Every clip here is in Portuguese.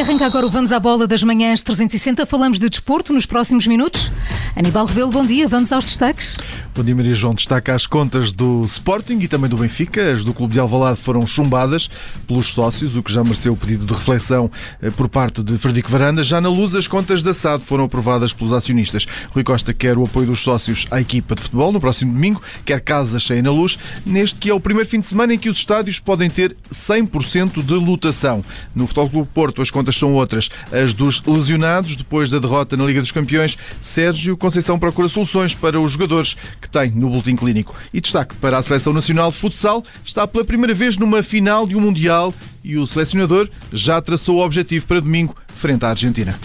Arranca agora o Vamos à Bola das Manhãs 360. Falamos de desporto nos próximos minutos. Aníbal Rebelo, bom dia. Vamos aos destaques. Bom dia, Maria João. Destaca as contas do Sporting e também do Benfica. As do Clube de Alvalade foram chumbadas pelos sócios, o que já mereceu o pedido de reflexão eh, por parte de Frederico Varanda. Já na luz, as contas da SAD foram aprovadas pelos acionistas. Rui Costa quer o apoio dos sócios à equipa de futebol no próximo domingo, quer casa cheia na luz, neste que é o primeiro fim de semana em que os estádios podem ter 100% de lotação. No Futebol Clube Porto, as contas são outras. As dos lesionados, depois da derrota na Liga dos Campeões, Sérgio Conceição procura soluções para os jogadores que tem no boletim clínico. E destaque para a Seleção Nacional de Futsal, está pela primeira vez numa final de um Mundial e o selecionador já traçou o objetivo para domingo frente à Argentina.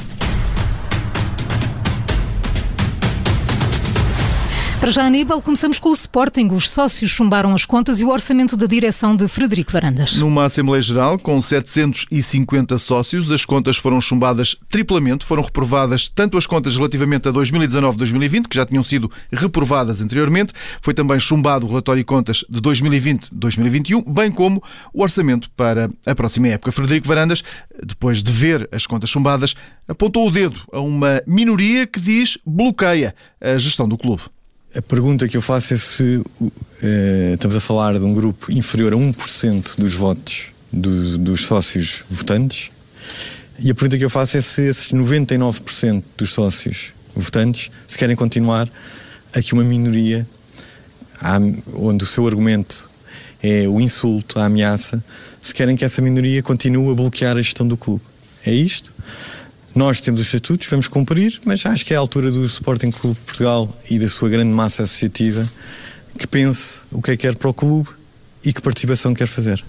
Para já, Aníbal, começamos com o Sporting. Os sócios chumbaram as contas e o orçamento da direção de Frederico Varandas. Numa Assembleia Geral com 750 sócios, as contas foram chumbadas triplamente. Foram reprovadas tanto as contas relativamente a 2019-2020, que já tinham sido reprovadas anteriormente, foi também chumbado o relatório de contas de 2020-2021, bem como o orçamento para a próxima época. Frederico Varandas, depois de ver as contas chumbadas, apontou o dedo a uma minoria que diz bloqueia a gestão do clube. A pergunta que eu faço é se uh, estamos a falar de um grupo inferior a 1% dos votos dos, sócios votantes. E a pergunta que eu faço é se esses 99% dos sócios votantes se querem continuar aqui uma minoria onde o seu argumento é o insulto, a ameaça, se querem que essa minoria continue a bloquear a gestão do clube. É isto? Nós temos os estatutos, vamos cumprir, mas acho que é a altura do Sporting Clube de Portugal e da sua grande massa associativa que pense o que é que quer para o clube e que participação quer fazer.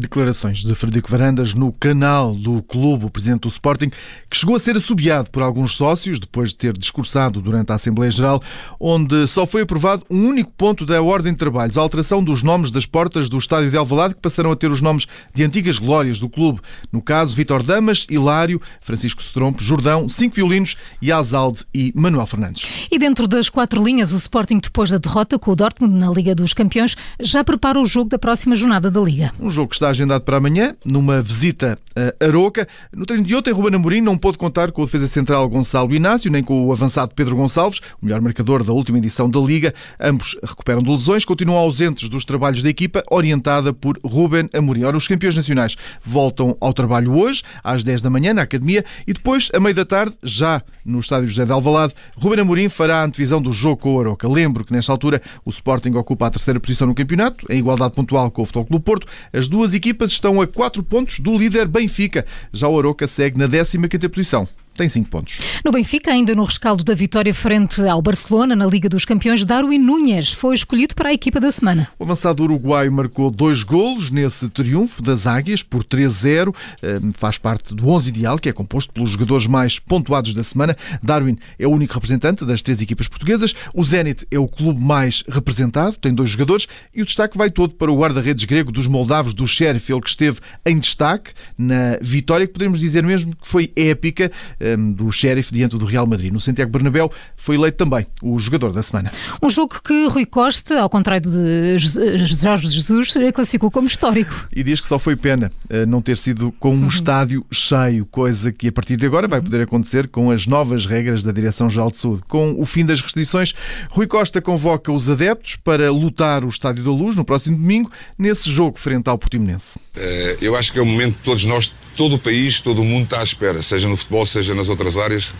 Declarações de Frederico Varandas no canal do clube, o presidente do Sporting, que chegou a ser assobiado por alguns sócios depois de ter discursado durante a Assembleia Geral, onde só foi aprovado um único ponto da ordem de trabalhos, a alteração dos nomes das portas do estádio de Alvalade, que passaram a ter os nomes de antigas glórias do clube. No caso, Vitor Damas, Hilário, Francisco Strompe, Jordão, cinco violinos e Azalde e Manuel Fernandes. E dentro das quatro linhas, o Sporting, depois da derrota com o Dortmund na Liga dos Campeões, já prepara o jogo da próxima jornada da Liga. Um jogo que está agendado para amanhã, numa visita a Aroca. No treino de ontem, Ruben Amorim não pôde contar com o defesa central Gonçalo Inácio, nem com o avançado Pedro Gonçalves, o melhor marcador da última edição da Liga. Ambos recuperam de lesões, continuam ausentes dos trabalhos da equipa, orientada por Ruben Amorim. Ora, os campeões nacionais voltam ao trabalho hoje, às 10 da manhã, na Academia, e depois, à meia da tarde, já no estádio José de Alvalade, Ruben Amorim fará a antevisão do jogo com o Aroca. Lembro que, nesta altura, o Sporting ocupa a terceira posição no campeonato, em igualdade pontual com o Futebol Clube Porto. As duas equipas estão a 4 pontos do líder Benfica. Já o Aroca segue na 15ª posição tem 5 pontos. No Benfica, ainda no rescaldo da vitória frente ao Barcelona na Liga dos Campeões, Darwin Núñez foi escolhido para a equipa da semana. O avançado uruguaio marcou dois golos nesse triunfo das Águias por 3-0. Hum, faz parte do 11 ideal, que é composto pelos jogadores mais pontuados da semana. Darwin é o único representante das três equipas portuguesas. O Zenit é o clube mais representado, tem dois jogadores. E o destaque vai todo para o guarda-redes grego dos moldavos, do Sheriff, ele que esteve em destaque na vitória, que podemos dizer mesmo que foi épica Ehm, do Sheriff diante do Real Madrid. No Santiago Bernabéu foi eleito também o jogador da semana. Um jogo que Rui Costa, ao contrário de Jorge Jesus, classificou como histórico. E diz que só foi pena eh, não ter sido com um uhum. estádio cheio, coisa que a partir de agora vai poder acontecer com as novas regras da Direção-Geral de Saúde. Com o fim das restrições, Rui Costa convoca os adeptos para lutar o Estádio da Luz no próximo domingo, nesse jogo frente ao Portimonense. Eh, eu acho que é o momento de todos nós todo o país, todo o mundo está à espera, seja no futebol, seja nas outras áreas.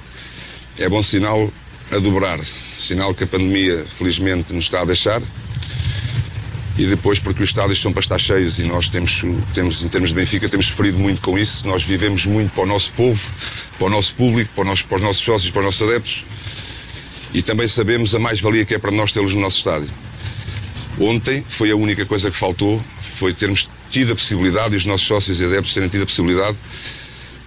É bom sinal a dobrar. Sinal que a pandemia, felizmente, nos está a deixar. E depois, porque os estádios são para estar cheios e nós temos, temos, em termos de Benfica, temos sofrido muito com isso. Nós vivemos muito para o nosso povo, para o nosso público, para, nós, para os nossos sócios, para os nossos adeptos. E também sabemos a mais-valia que é para nós tê-los no nosso estádio. Ontem foi a única coisa que faltou, foi termos tido a possibilidade, e os nossos sócios e adeptos terem tido a possibilidade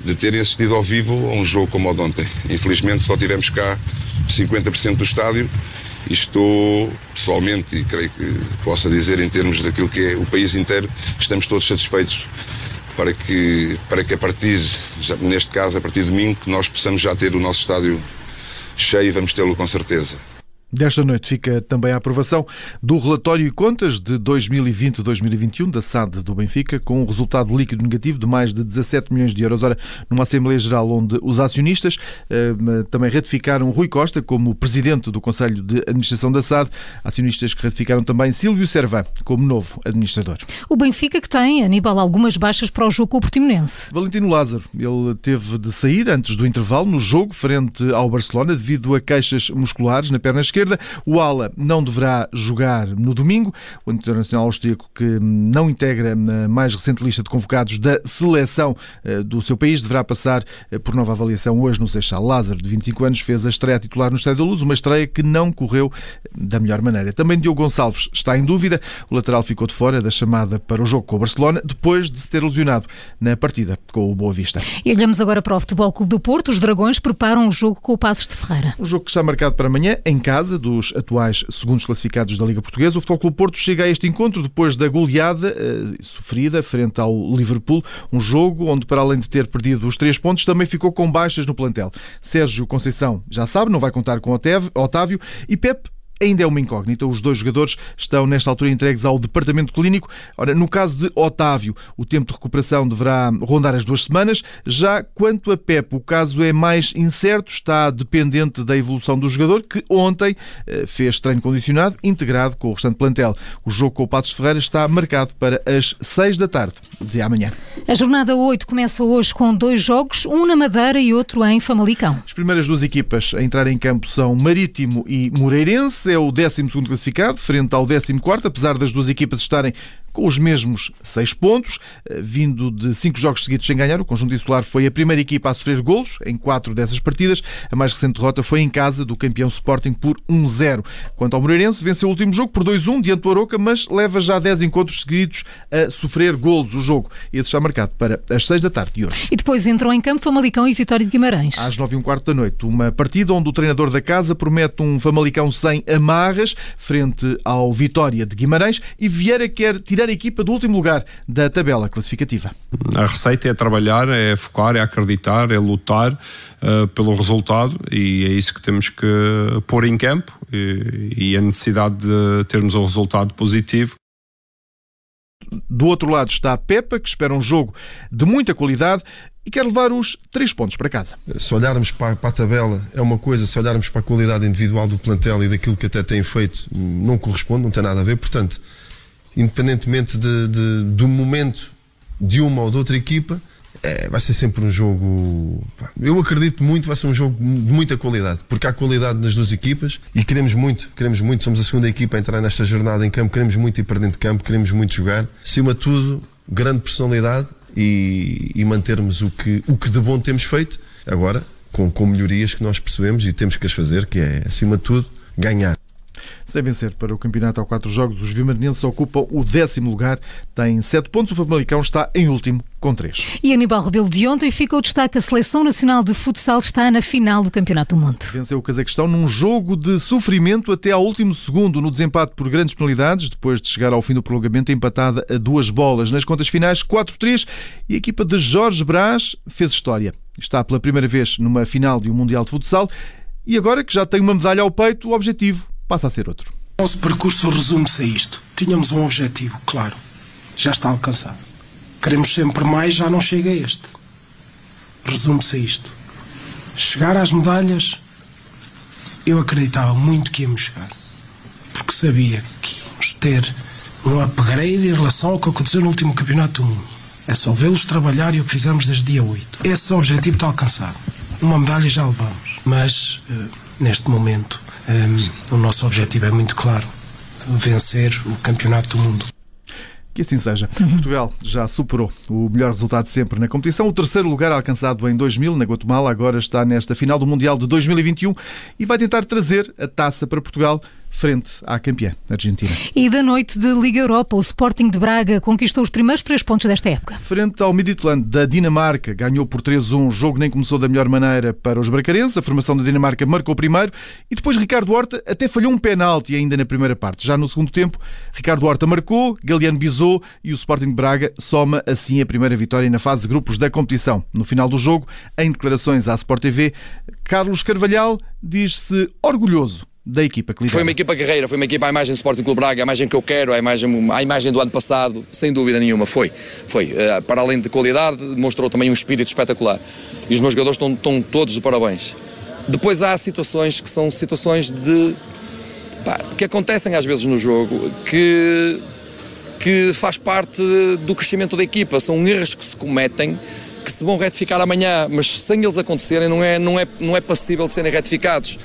de terem assistido ao vivo a um jogo como o de ontem. Infelizmente só tivemos cá 50% do estádio e estou pessoalmente, e creio que possa dizer em termos daquilo que é o país inteiro, estamos todos satisfeitos para que, para que a partir, já, neste caso a partir de domingo, que nós possamos já ter o nosso estádio cheio, vamos tê-lo com certeza. Desta noite fica também a aprovação do relatório e contas de 2020-2021 da SAD do Benfica, com um resultado líquido negativo de mais de 17 milhões de euros. Ora, numa Assembleia Geral onde os acionistas eh, também ratificaram Rui Costa como presidente do Conselho de Administração da SAD, acionistas que ratificaram também Silvio Servan como novo administrador. O Benfica que tem, Aníbal, algumas baixas para o jogo com o Portimonense. Valentino Lázaro, ele teve de sair antes do intervalo no jogo frente ao Barcelona devido a queixas musculares na perna esquerda esquerda. O Ala não deverá jogar no domingo. O internacional austríaco, que não integra a mais recente lista de convocados da seleção eh, do seu país, deverá passar eh, por nova avaliação hoje no Seixal. Lázaro, de 25 anos, fez a estreia titular no Estádio da Luz, uma estreia que não correu eh, da melhor maneira. Também Diogo Gonçalves está em dúvida. O lateral ficou de fora da chamada para o jogo com o Barcelona, depois de se ter lesionado na partida com o Boa Vista. E olhamos agora para o Futebol Clube do Porto. Os Dragões preparam o jogo com o Passos de Ferreira. Um jogo que está marcado para amanhã, em casa casa dos atuais segundos classificados da Liga Portuguesa. O Futebol Clube Porto chega a este encontro depois da goleada eh, sofrida frente ao Liverpool, um jogo onde, para além de ter perdido os três pontos, também ficou com baixas no plantel. Sérgio Conceição já sabe, não vai contar com Otávio e Pep ainda é uma incógnita. Os dois jogadores estão, nesta altura, entregues ao departamento clínico. Ora, no caso de Otávio, o tempo de recuperação deverá rondar as duas semanas. Já quanto a Pep, o caso é mais incerto, está dependente da evolução do jogador, que ontem eh, fez treino condicionado, integrado com o restante plantel. O jogo com o Patos Ferreira está marcado para as 6 da tarde de amanhã. A jornada 8 começa hoje com dois jogos, um na Madeira e outro em Famalicão. As primeiras duas equipas a entrar em campo são Marítimo e Moreirense é o 12 classificado, frente ao 14, apesar das duas equipas estarem com os mesmos seis pontos, eh, vindo de cinco jogos seguidos sem ganhar. O conjunto insular foi a primeira equipa a sofrer golos em quatro dessas partidas. A mais recente derrota foi em casa do campeão Sporting por 1-0. Quanto ao Moreirense, venceu o último jogo por 2-1 diante do Aroca, mas leva já 10 encontros seguidos a sofrer golos. O jogo esse está marcado para as 6 da tarde de hoje. E depois entrou em campo Famalicão e Vitória de Guimarães. Às 9 e um quarto da noite, uma partida onde o treinador da casa promete um Famalicão sem amarras frente ao Vitória de Guimarães e Vieira quer tirar a equipa do último lugar da tabela classificativa. A receita é trabalhar, é focar, é acreditar, é lutar uh, pelo resultado e é isso que temos que pôr em campo e, e a necessidade de termos um resultado positivo do outro lado está a Pepa, que espera um jogo de muita qualidade e quer levar os três pontos para casa. Se olharmos para, para, a tabela é uma coisa, se olharmos para a qualidade individual do plantel e daquilo que até tem feito, não corresponde, não tem nada a ver. Portanto, independentemente de, de, do momento de uma ou de outra equipa, é, vai ser sempre um jogo. Eu acredito muito, vai ser um jogo de muita qualidade, porque há qualidade nas duas equipas e queremos muito, queremos muito. Somos a segunda equipa a entrar nesta jornada em campo, queremos muito ir para dentro de campo, queremos muito jogar. Acima de tudo, grande personalidade e, e, mantermos o que, o que de bom temos feito, agora com, com melhorias que nós percebemos e temos que as fazer, que é, acima de tudo, ganhar. Sem vencer para o campeonato há quatro jogos, os vimarinenses ocupam o décimo lugar, têm sete pontos, o Famalicão está em último com três. E Aníbal Rebelo de ontem ficou o destaque, a Seleção Nacional de Futsal está na final do Campeonato do Mundo. Venceu o Cazaquistão num jogo de sofrimento até ao último segundo, no desempate por grandes penalidades, depois de chegar ao fim do prolongamento empatada a duas bolas. Nas contas finais, 4-3, e a equipa de Jorge Brás fez história. Está pela primeira vez numa final de um Mundial de Futsal e agora que já tem uma medalha ao peito, o objetivo passa a ser outro. Nosso percurso resume-se a isto. Tínhamos um objetivo, claro. Já está alcançado. Queremos sempre mais, já não chega a este. Resume-se a isto. Chegar às medalhas, eu acreditava muito que íamos chegar. Porque sabia que íamos ter um upgrade em relação ao que aconteceu no último campeonato do mundo. É só vê-los trabalhar e o que fizemos desde dia 8. Esse objetivo está alcançado. Uma medalha já levamos. Mas, uh, neste momento, um, o nosso objetivo é muito claro: vencer o Campeonato do Mundo. Que assim seja. Uhum. Portugal já superou o melhor resultado sempre na competição. O terceiro lugar alcançado em 2000 na Guatemala agora está nesta final do Mundial de 2021 e vai tentar trazer a taça para Portugal frente à campeã argentina. E da noite de Liga Europa, o Sporting de Braga conquistou os primeiros três pontos desta época. Frente ao Midtjylland da Dinamarca, ganhou por 3-1. O jogo nem começou da melhor maneira para os bracarenses. A formação da Dinamarca marcou primeiro e depois Ricardo Horta até falhou um penalti ainda na primeira parte. Já no segundo tempo, Ricardo Horta marcou, Galiano Bizou e o Sporting de Braga soma assim a primeira vitória na fase de grupos da competição. No final do jogo, em declarações à Sport TV, Carlos Carvalhal diz-se orgulhoso da equipa que lidera. Foi uma equipa guerreira, foi uma equipa à imagem do Sporting Clube Braga, a imagem que eu quero, a imagem, a imagem do ano passado, sem dúvida nenhuma, foi. foi. Uh, para além de qualidade, demonstrou também um espírito espetacular. E os meus jogadores estão, estão todos de parabéns. Depois há situações que são situações de pá, que acontecem às vezes no jogo, que, que faz parte do crescimento da equipa, são erros que se cometem que se vão retificar amanhã, mas sem eles acontecerem não é, não é, não é passível de serem retificados.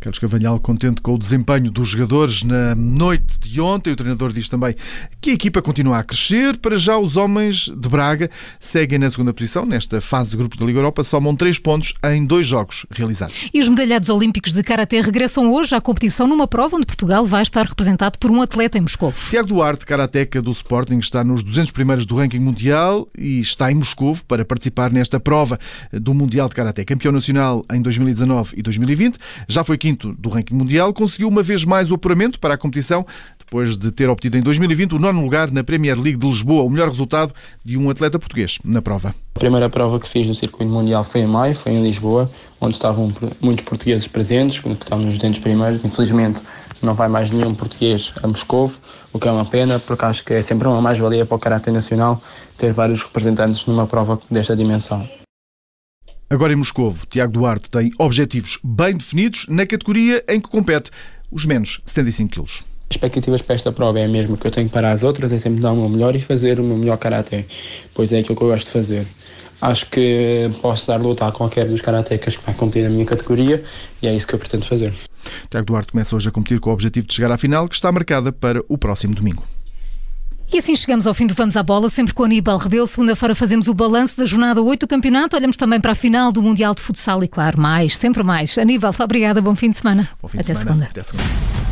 Carlos Cavalhal contente com o desempenho dos jogadores na noite de ontem. O treinador diz também que a equipa continua a crescer. Para já, os homens de Braga seguem na segunda posição. Nesta fase de grupos da Liga Europa, somam três pontos em dois jogos realizados. E os medalhados olímpicos de Karatê regressam hoje à competição numa prova onde Portugal vai estar representado por um atleta em Moscou. Tiago Duarte, karateca do Sporting, está nos 200 primeiros do ranking mundial e está em Moscou para participar nesta prova do Mundial de Karaté. Campeão nacional em 2019 e 2020. Já foi quinto do ranking mundial, conseguiu uma vez mais o apuramento para a competição, depois de ter obtido em 2020 o nono lugar na Premier League de Lisboa, o melhor resultado de um atleta português na prova. A primeira prova que fiz no circuito mundial foi em maio, foi em Lisboa, onde estavam muitos portugueses presentes, que estavam nos 200 primeiros. Infelizmente não vai mais nenhum português a Moscou, o que é uma pena, porque acho que é sempre uma mais-valia para o caráter nacional ter vários representantes numa prova desta dimensão. Agora em Moscou, Tiago Duarte tem objetivos bem definidos na categoria em que compete, os menos 75 quilos. As expectativas para esta prova é a mesma que eu tenho para as outras, é sempre dar o meu melhor e fazer o meu melhor karatê, pois é aquilo que eu gosto de fazer. Acho que posso dar luta a qualquer dos karatecas que vai competir na minha categoria e é isso que eu pretendo fazer. Tiago Duarte começa hoje a competir com o objetivo de chegar à final, que está marcada para o próximo domingo. E assim chegamos ao fim do Vamos à Bola, sempre com Aníbal Rebelo. Segunda-feira fazemos o balanço da jornada 8 do campeonato. Olhamos também para a final do Mundial de Futsal e, claro, mais, sempre mais. Aníbal, obrigada, bom fim de semana. Bom fim de Até semana. segunda. Até segunda.